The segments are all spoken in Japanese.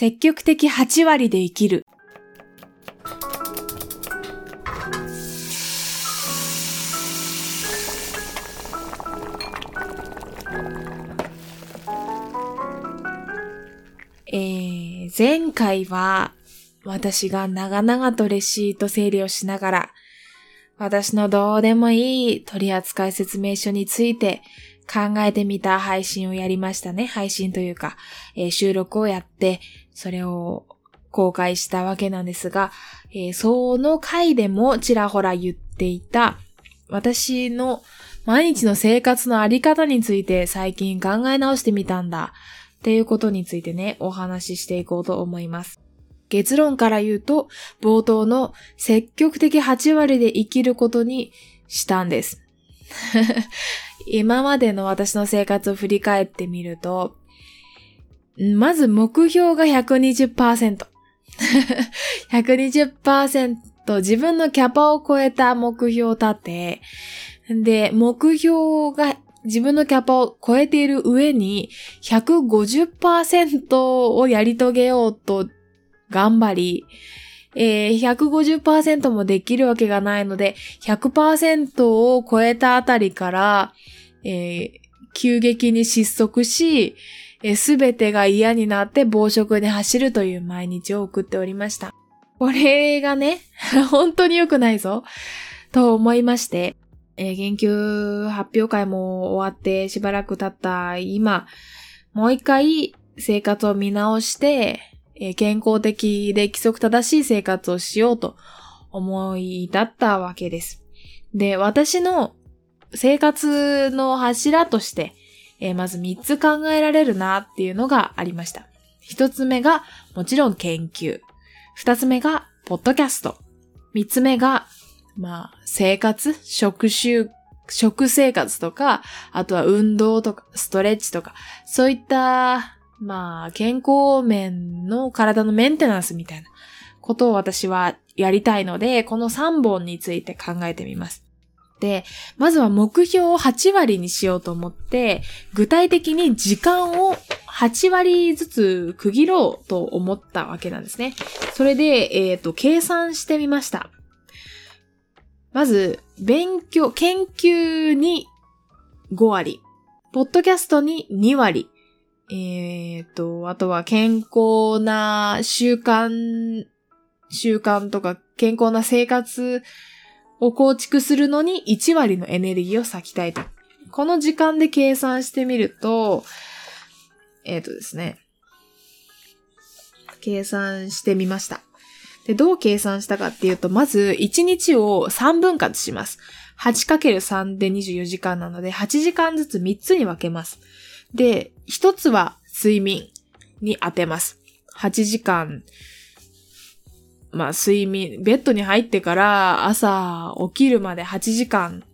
積極的8割で生きる。えー、前回は私が長々とレシート整理をしながら私のどうでもいい取扱説明書について考えてみた配信をやりましたね。配信というか、えー、収録をやって、それを公開したわけなんですが、えー、その回でもちらほら言っていた、私の毎日の生活のあり方について最近考え直してみたんだ。っていうことについてね、お話ししていこうと思います。結論から言うと、冒頭の積極的8割で生きることにしたんです。今までの私の生活を振り返ってみると、まず目標が120%。120%自分のキャパを超えた目標を立て、で、目標が自分のキャパを超えている上に150%をやり遂げようと頑張り、えー、150%もできるわけがないので、100%を超えたあたりから、えー、急激に失速し、す、べ、てが嫌になって暴食に走るという毎日を送っておりました。これがね、本当に良くないぞ、と思いまして、えー、研究発表会も終わってしばらく経った今、もう一回生活を見直して、え健康的で規則正しい生活をしようと思い立ったわけです。で、私の生活の柱として、えー、まず3つ考えられるなっていうのがありました。1つ目がもちろん研究。2つ目がポッドキャスト。3つ目が、まあ、生活？食習、食生活とか、あとは運動とか、ストレッチとか、そういったまあ、健康面の体のメンテナンスみたいなことを私はやりたいので、この3本について考えてみます。まずは目標を8割にしようと思って、具体的に時間を8割ずつ区切ろうと思ったわけなんですね。それで、えっ、ー、と、計算してみました。まず、勉強、研究に5割、ポッドキャストに2割、えっ、ー、と、あとは健康な習慣、習慣とか健康な生活を構築するのに1割のエネルギーを割きたいと。この時間で計算してみると、えっ、ー、とですね。計算してみました。で、どう計算したかっていうと、まず1日を3分割します。8×3 で24時間なので、8時間ずつ3つに分けます。で、一つは睡眠に当てます。8時間、まあ睡眠、ベッドに入ってから朝起きるまで8時間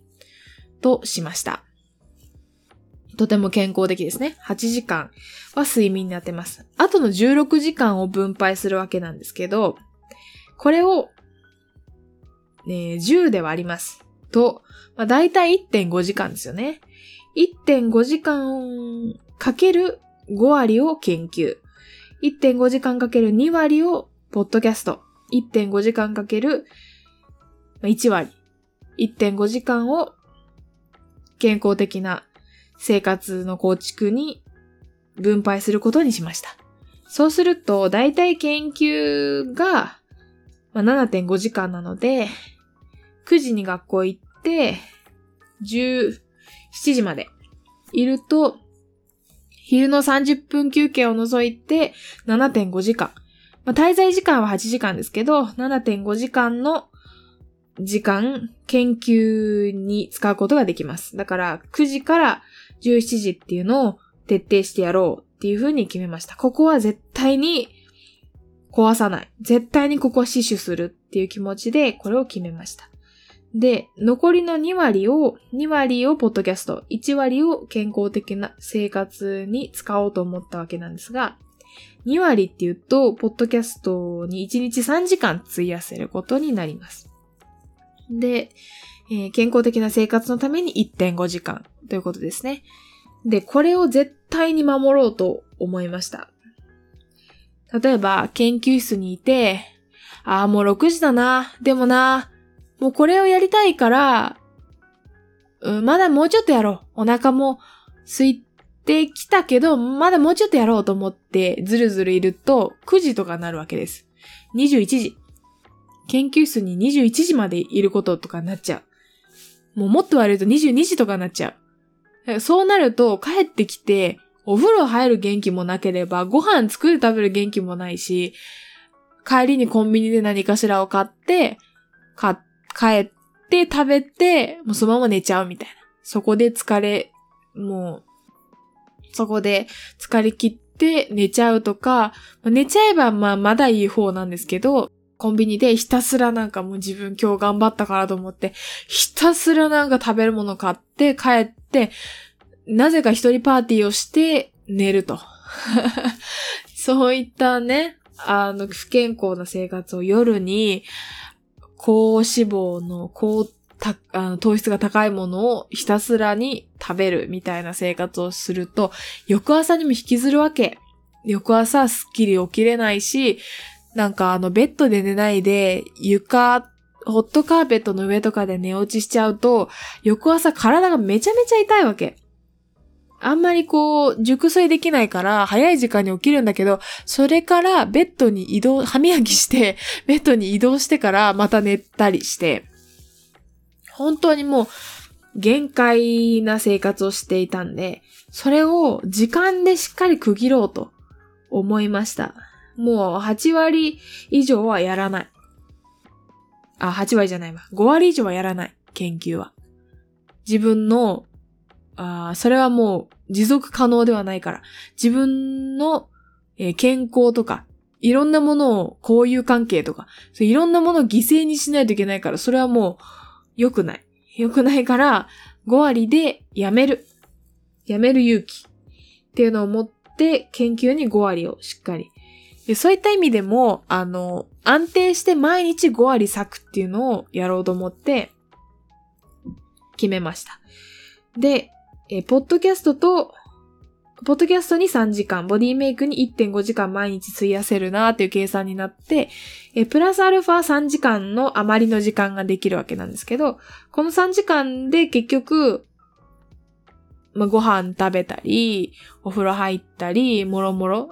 としました。とても健康的ですね。8時間は睡眠に当てます。あとの16時間を分配するわけなんですけど、これを、ね、10で割ります。と、まあ、大体1.5時間ですよね。1.5時間かける5割を研究。1.5時間かける2割をポッドキャスト。1.5時間かける1割。1.5時間を健康的な生活の構築に分配することにしました。そうすると、だいたい研究が7.5時間なので、9時に学校行って、17時までいると、昼の30分休憩を除いて7.5時間。まあ、滞在時間は8時間ですけど、7.5時間の時間、研究に使うことができます。だから、9時から17時っていうのを徹底してやろうっていうふうに決めました。ここは絶対に壊さない。絶対にここは死守するっていう気持ちで、これを決めました。で、残りの2割を、2割をポッドキャスト、1割を健康的な生活に使おうと思ったわけなんですが、2割って言うと、ポッドキャストに1日3時間費やせることになります。で、えー、健康的な生活のために1.5時間ということですね。で、これを絶対に守ろうと思いました。例えば、研究室にいて、ああ、もう6時だな。でもな、もうこれをやりたいから、うん、まだもうちょっとやろう。お腹も空いてきたけど、まだもうちょっとやろうと思ってずるずるいると9時とかなるわけです。21時。研究室に21時までいることとかになっちゃう。もうもっと悪いと22時とかになっちゃう。そうなると帰ってきて、お風呂入る元気もなければ、ご飯作る食べる元気もないし、帰りにコンビニで何かしらを買って、か、帰って食べて、もうそのまま寝ちゃうみたいな。そこで疲れ、もう、そこで疲れ切って寝ちゃうとか、寝ちゃえばまあまだいい方なんですけど、コンビニでひたすらなんかもう自分今日頑張ったからと思って、ひたすらなんか食べるもの買って帰って、なぜか一人パーティーをして寝ると。そういったね、あの、不健康な生活を夜に、高脂肪の高たあの糖質が高いものをひたすらに食べるみたいな生活をすると、翌朝にも引きずるわけ。翌朝すっきり起きれないし、なんかあのベッドで寝ないで床、ホットカーペットの上とかで寝落ちしちゃうと、翌朝体がめちゃめちゃ痛いわけ。あんまりこう、熟睡できないから、早い時間に起きるんだけど、それからベッドに移動、歯磨きして、ベッドに移動してからまた寝たりして、本当にもう、限界な生活をしていたんで、それを時間でしっかり区切ろうと思いました。もう8割以上はやらない。あ、8割じゃないわ。5割以上はやらない。研究は。自分のあそれはもう持続可能ではないから。自分の、えー、健康とか、いろんなものを、交友関係とか、そいろんなものを犠牲にしないといけないから、それはもう良くない。良くないから、5割でやめる。やめる勇気。っていうのを持って、研究に5割をしっかり。そういった意味でも、あの、安定して毎日5割咲くっていうのをやろうと思って、決めました。で、ポッドキャストと、ポッドキャストに3時間、ボディメイクに1.5時間毎日費やせるなーっていう計算になって、え、プラスアルファ3時間の余りの時間ができるわけなんですけど、この3時間で結局、まあ、ご飯食べたり、お風呂入ったり、もろもろ、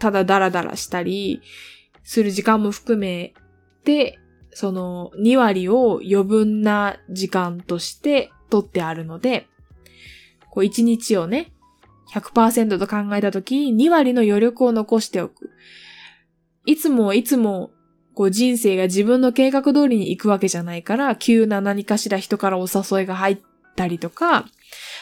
ただダラダラしたり、する時間も含めて、その2割を余分な時間として取ってあるので、こう1日をね、100%と考えたとき、2割の余力を残しておく。いつもいつも、こう人生が自分の計画通りに行くわけじゃないから、急な何かしら人からお誘いが入ったりとか、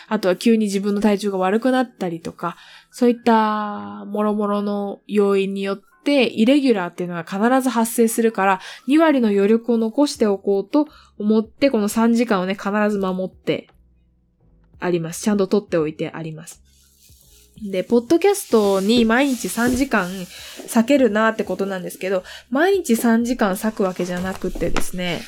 あとは急に自分の体調が悪くなったりとか、そういった諸々の要因によって、イレギュラーっていうのは必ず発生するから、2割の余力を残しておこうと思って、この3時間をね、必ず守ってあります。ちゃんと取っておいてあります。で、ポッドキャストに毎日3時間避けるなってことなんですけど、毎日3時間割くわけじゃなくてですね、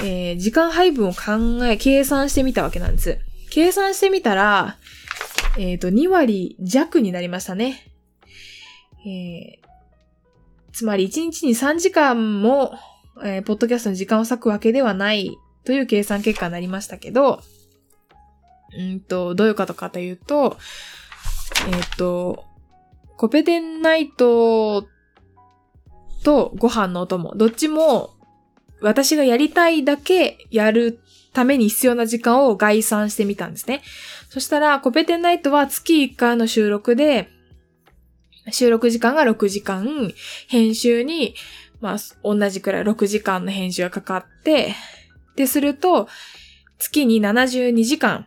えー、時間配分を考え、計算してみたわけなんです。計算してみたら、えっ、ー、と、2割弱になりましたね。えー、つまり1日に3時間も、えー、ポッドキャストの時間を割くわけではないという計算結果になりましたけど、うんと、どういうことかというと、えっ、ー、と、コペテンナイトとご飯のお供、どっちも私がやりたいだけやるために必要な時間を概算してみたんですね。そしたら、コペテンナイトは月1回の収録で、収録時間が6時間、編集に、まあ、同じくらい6時間の編集がかかって、で、すると、月に72時間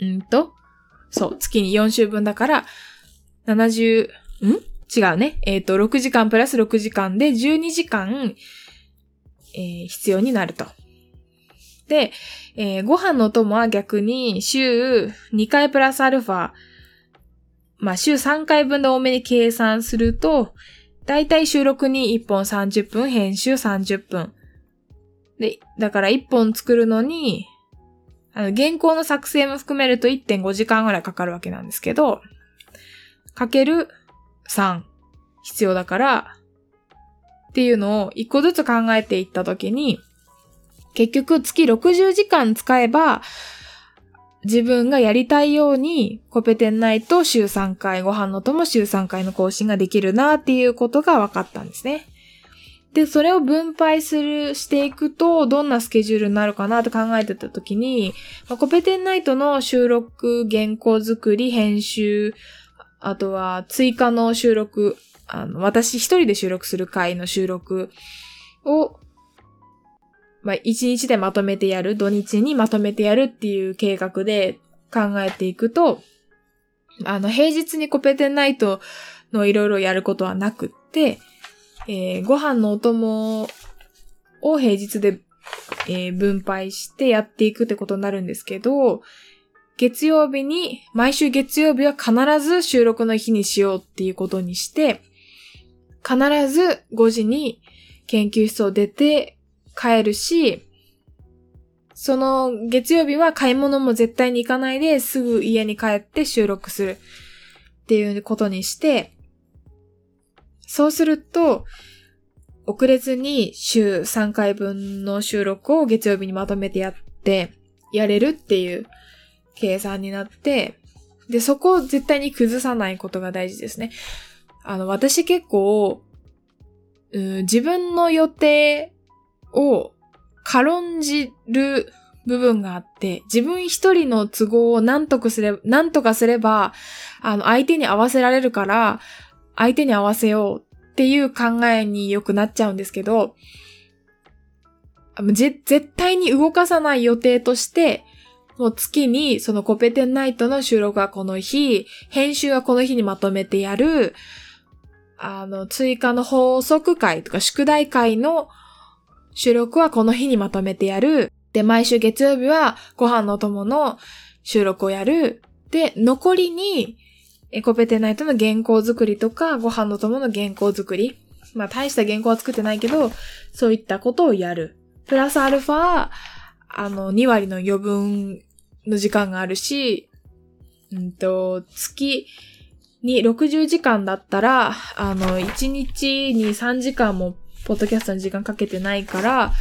うんと、そう、月に4週分だから、70、ん？違うね。えっ、ー、と、6時間プラス6時間で12時間、えー、必要になると。で、えー、ご飯のお供は逆に週2回プラスアルファ、まあ週3回分で多めに計算すると、だいたい収録に1本30分、編集30分。で、だから1本作るのに、あの、原稿の作成も含めると1.5時間ぐらいかかるわけなんですけど、かける3必要だから、っていうのを一個ずつ考えていったときに、結局月60時間使えば、自分がやりたいようにコペテンナイト週3回、ご飯のとも週3回の更新ができるなっていうことが分かったんですね。で、それを分配する、していくと、どんなスケジュールになるかなと考えてたときに、まあコペテンナイトの収録、原稿作り、編集、あとは追加の収録、あの、私一人で収録する回の収録を、まあ、一日でまとめてやる、土日にまとめてやるっていう計画で考えていくと、あの、平日にコペテンナイトのいろいろやることはなくって、えーご飯のお供を平日で、えー分配してやっていくってことになるんですけど、月曜日に、毎週月曜日は必ず収録の日にしようっていうことにして、必ず5時に研究室を出て帰るし、その月曜日は買い物も絶対に行かないですぐ家に帰って収録するっていうことにして、そうすると、遅れずに週3回分の収録を月曜日にまとめてやって、やれるっていう計算になって、で、そこを絶対に崩さないことが大事ですね。あの、私結構、うん自分の予定を軽んじる部分があって、自分一人の都合を何とかすれば、何とかすれば、あの、相手に合わせられるから、相手に合わせようっていう考えによくなっちゃうんですけど、ぜ絶対に動かさない予定として、もう月にそのコペテンナイトの収録はこの日、編集はこの日にまとめてやる、あの、追加の法則会とか宿題会の収録はこの日にまとめてやる。で、毎週月曜日はご飯のお供の収録をやる。で、残りに、えコペテナイトの原稿作りとか、ご飯の友の原稿作り。まあ、大した原稿は作ってないけど、そういったことをやる。プラスアルファ、あの、2割の余分の時間があるし、うんと、月に60時間だったら、あの、1日に3時間も、ポッドキャストの時間かけてないから、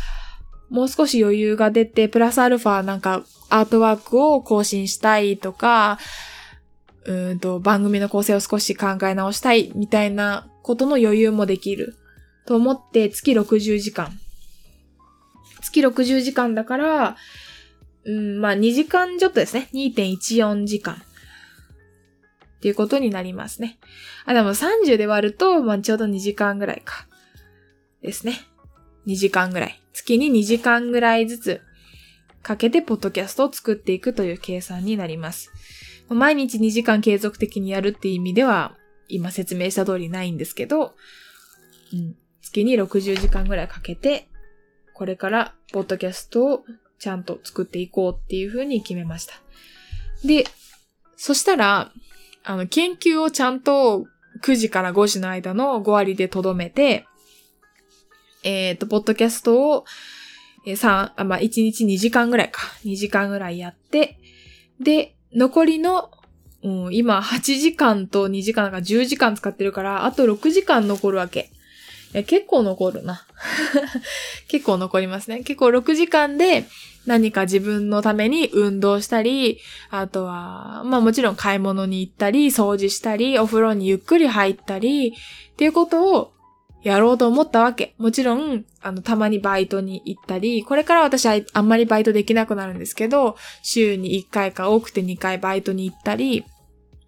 もう少し余裕が出て、プラスアルファなんかアートワークを更新したいとか、うんと、番組の構成を少し考え直したいみたいなことの余裕もできる。と思って月60時間。月60時間だから、うん、まあ2時間ちょっとですね。2.14時間。っていうことになりますね。あ、でも30で割ると、まあちょうど2時間ぐらいか。ですね。2時間ぐらい。月に2時間ぐらいずつかけてポッドキャストを作っていくという計算になります。毎日2時間継続的にやるっていう意味では、今説明した通りないんですけど、うん、月に60時間ぐらいかけて、これからポッドキャストをちゃんと作っていこうっていうふうに決めました。で、そしたら、あの、研究をちゃんと9時から5時の間の5割でとどめて、えっ、と、ポッドキャストを、3、まあ、1日2時間ぐらいか。2時間ぐらいやって、で、残りの、うん、今8時間と2時間だか10時間使ってるから、あと6時間残るわけ。いや結構残るな。結構残りますね。結構6時間で何か自分のために運動したり、あとは、まあもちろん買い物に行ったり、掃除したり、お風呂にゆっくり入ったり、っていうことをやろうと思ったわけ。もちろん、あの、たまにバイトに行ったり、これから私はあんまりバイトできなくなるんですけど、週に1回か多くて2回バイトに行ったり、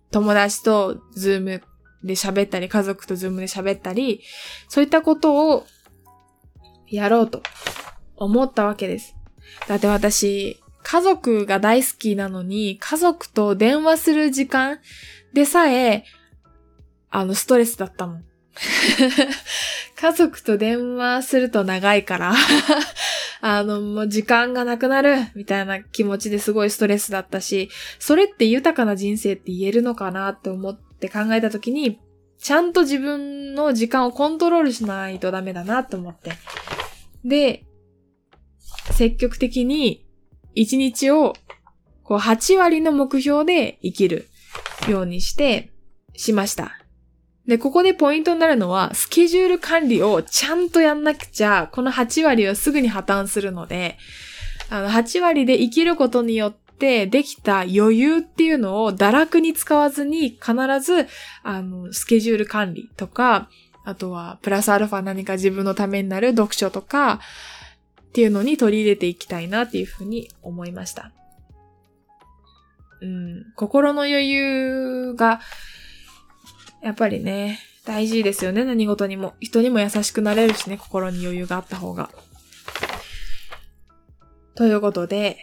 友達とズームで喋ったり、家族とズームで喋ったり、そういったことをやろうと思ったわけです。だって私、家族が大好きなのに、家族と電話する時間でさえ、あの、ストレスだったもん。家族と電話すると長いから、あの、もう時間がなくなる、みたいな気持ちですごいストレスだったし、それって豊かな人生って言えるのかなって思って考えたときに、ちゃんと自分の時間をコントロールしないとダメだなと思って。で、積極的に一日をこう8割の目標で生きるようにして、しました。で、ここでポイントになるのは、スケジュール管理をちゃんとやんなくちゃ、この8割はすぐに破綻するので、あの、8割で生きることによってできた余裕っていうのを堕落に使わずに必ず、あの、スケジュール管理とか、あとは、プラスアルファ何か自分のためになる読書とか、っていうのに取り入れていきたいなっていうふうに思いました。うん、心の余裕が、やっぱりね、大事ですよね、何事にも。人にも優しくなれるしね、心に余裕があった方が。ということで、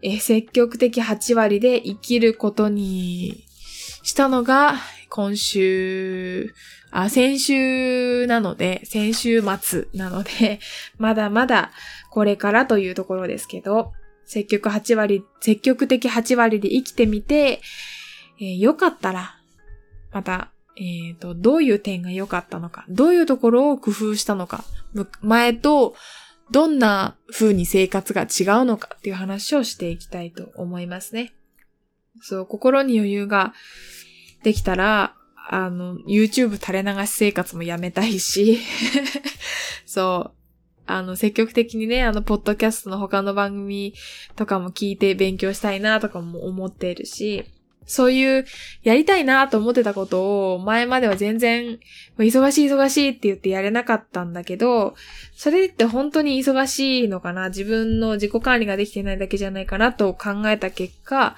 え積極的8割で生きることにしたのが、今週、あ、先週なので、先週末なので、まだまだこれからというところですけど、積極8割、積極的8割で生きてみて、えー、よかったら、また、えっ、ー、と、どういう点が良かったのか、どういうところを工夫したのか、前とどんな風に生活が違うのかっていう話をしていきたいと思いますね。そう、心に余裕ができたら、あの、YouTube 垂れ流し生活もやめたいし、そう、あの、積極的にね、あの、ポッドキャストの他の番組とかも聞いて勉強したいなとかも思っているし、そういう、やりたいなと思ってたことを、前までは全然、忙しい忙しいって言ってやれなかったんだけど、それって本当に忙しいのかな？自分の自己管理ができてないだけじゃないかなと考えた結果、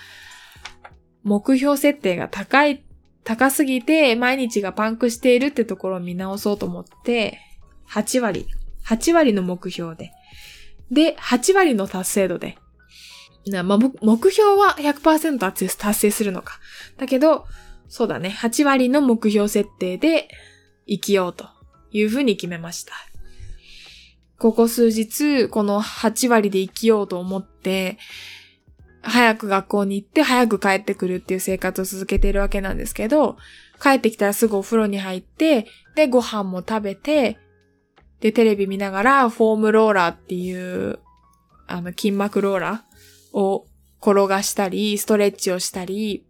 目標設定が高い、高すぎて毎日がパンクしているってところを見直そうと思って、8割、8割の目標で、で、8割の達成度で、まあ、目標は100%達成するのか。だけど、そうだね。8割の目標設定で生きようというふうに決めました。ここ数日、この8割で生きようと思って、早く学校に行って早く帰ってくるっていう生活を続けているわけなんですけど、帰ってきたらすぐお風呂に入って、で、ご飯も食べて、で、テレビ見ながら、フォームローラーっていう、あの、筋膜ローラーを転がしたり、ストレッチをしたり、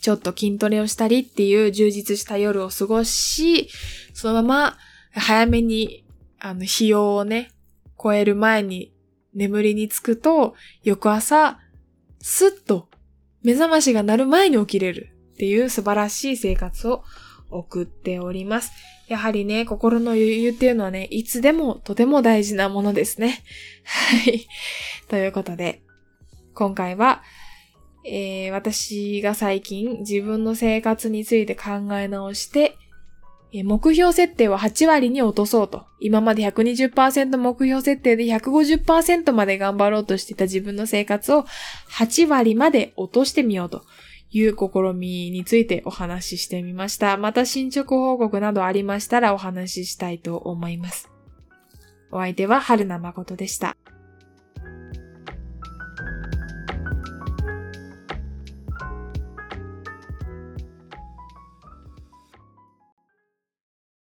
ちょっと筋トレをしたりっていう充実した夜を過ごし、そのまま早めに、あの、日をね、超える前に眠りにつくと、翌朝、スッと目覚ましが鳴る前に起きれるっていう素晴らしい生活を送っております。やはりね、心の余裕っていうのはね、いつでもとても大事なものですね。はい。ということで、今回は、えー、私が最近自分の生活について考え直して、目標設定を8割に落とそうと。今まで120%目標設定で150%まで頑張ろうとしていた自分の生活を8割まで落としてみようという試みについてお話ししてみました。また進捗報告などありましたらお話ししたいと思います。お相手は春名誠でした。